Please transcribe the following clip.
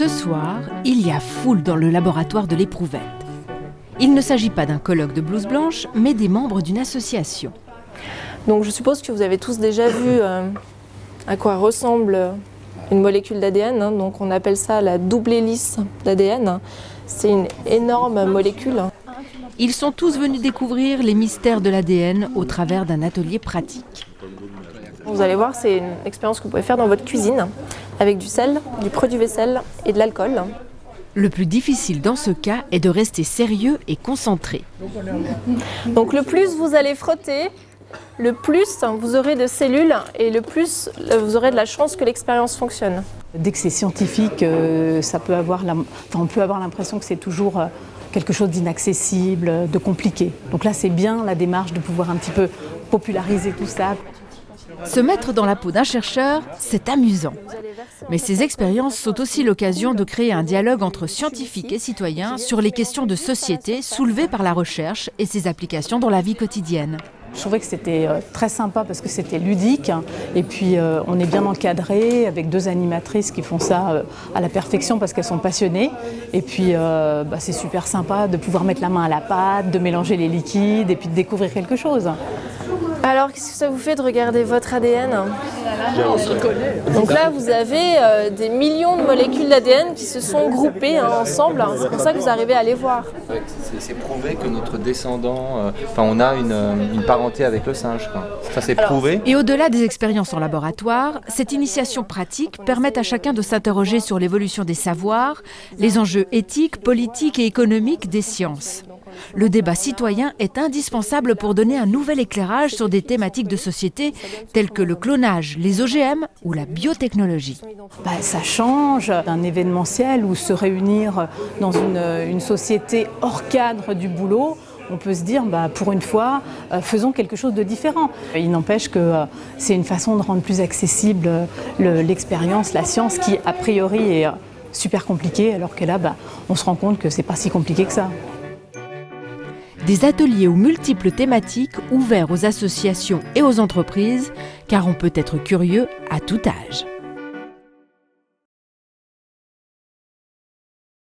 Ce soir, il y a foule dans le laboratoire de l'éprouvette. Il ne s'agit pas d'un colloque de blouse blanche, mais des membres d'une association. Donc je suppose que vous avez tous déjà vu euh, à quoi ressemble une molécule d'ADN. hein. Donc on appelle ça la double hélice d'ADN. C'est une énorme molécule. Ils sont tous venus découvrir les mystères de l'ADN au travers d'un atelier pratique. Vous allez voir, c'est une expérience que vous pouvez faire dans votre cuisine avec du sel, du produit vaisselle et de l'alcool. Le plus difficile dans ce cas est de rester sérieux et concentré. Donc le plus vous allez frotter, le plus vous aurez de cellules et le plus euh, vous aurez de la chance que l'expérience fonctionne. Dès que c'est scientifique, euh, ça peut avoir la- enfin, on peut avoir l'impression que c'est toujours euh, quelque chose d'inaccessible, de compliqué. Donc là, c'est bien la démarche de pouvoir un petit peu populariser tout ça. Se mettre dans la peau d'un chercheur, c'est amusant. Mais ces expériences sont aussi l'occasion de créer un dialogue entre scientifiques et citoyens sur les questions de société soulevées par la recherche et ses applications dans la vie quotidienne. Je trouvais que c'était euh, très sympa parce que c'était ludique et puis euh, on est bien encadré avec deux animatrices qui font ça euh, à la perfection parce qu'elles sont passionnées et puis euh, bah, c'est super sympa de pouvoir mettre la main à la pâte, de mélanger les liquides et puis de découvrir quelque chose. Alors qu'est-ce que ça vous fait de regarder votre ADN Donc là vous avez euh, des millions de molécules d'ADN qui se sont groupées hein, ensemble. C'est pour ça que vous arrivez à les voir. Ouais, c'est- prouvé que notre descendant, euh, enfin on a une, euh, une parenté avec le singe. quoi. Ça c'est prouvé. Et au-delà des expériences en laboratoire, cette initiation pratique permet à chacun de s'interroger sur l'évolution des savoirs, les enjeux éthiques, politiques et économiques des sciences. Le débat citoyen est indispensable pour donner un nouvel éclairage sur des thématiques de société telles que le clonage, les OGM ou la biotechnologie. Bah, ça change d'un événementiel ou se réunir dans une, société hors cadre du boulot. On peut se dire, bah, pour une fois, euh, faisons quelque chose de différent. Il n'empêche que euh, c'est une façon de rendre plus accessible euh, le- l'expérience, la science, qui a priori est super compliquée, alors que là, bah, on se rend compte que c'est pas si compliqué que ça. Des ateliers aux multiples thématiques ouverts aux associations et aux entreprises, car on peut être curieux à tout âge.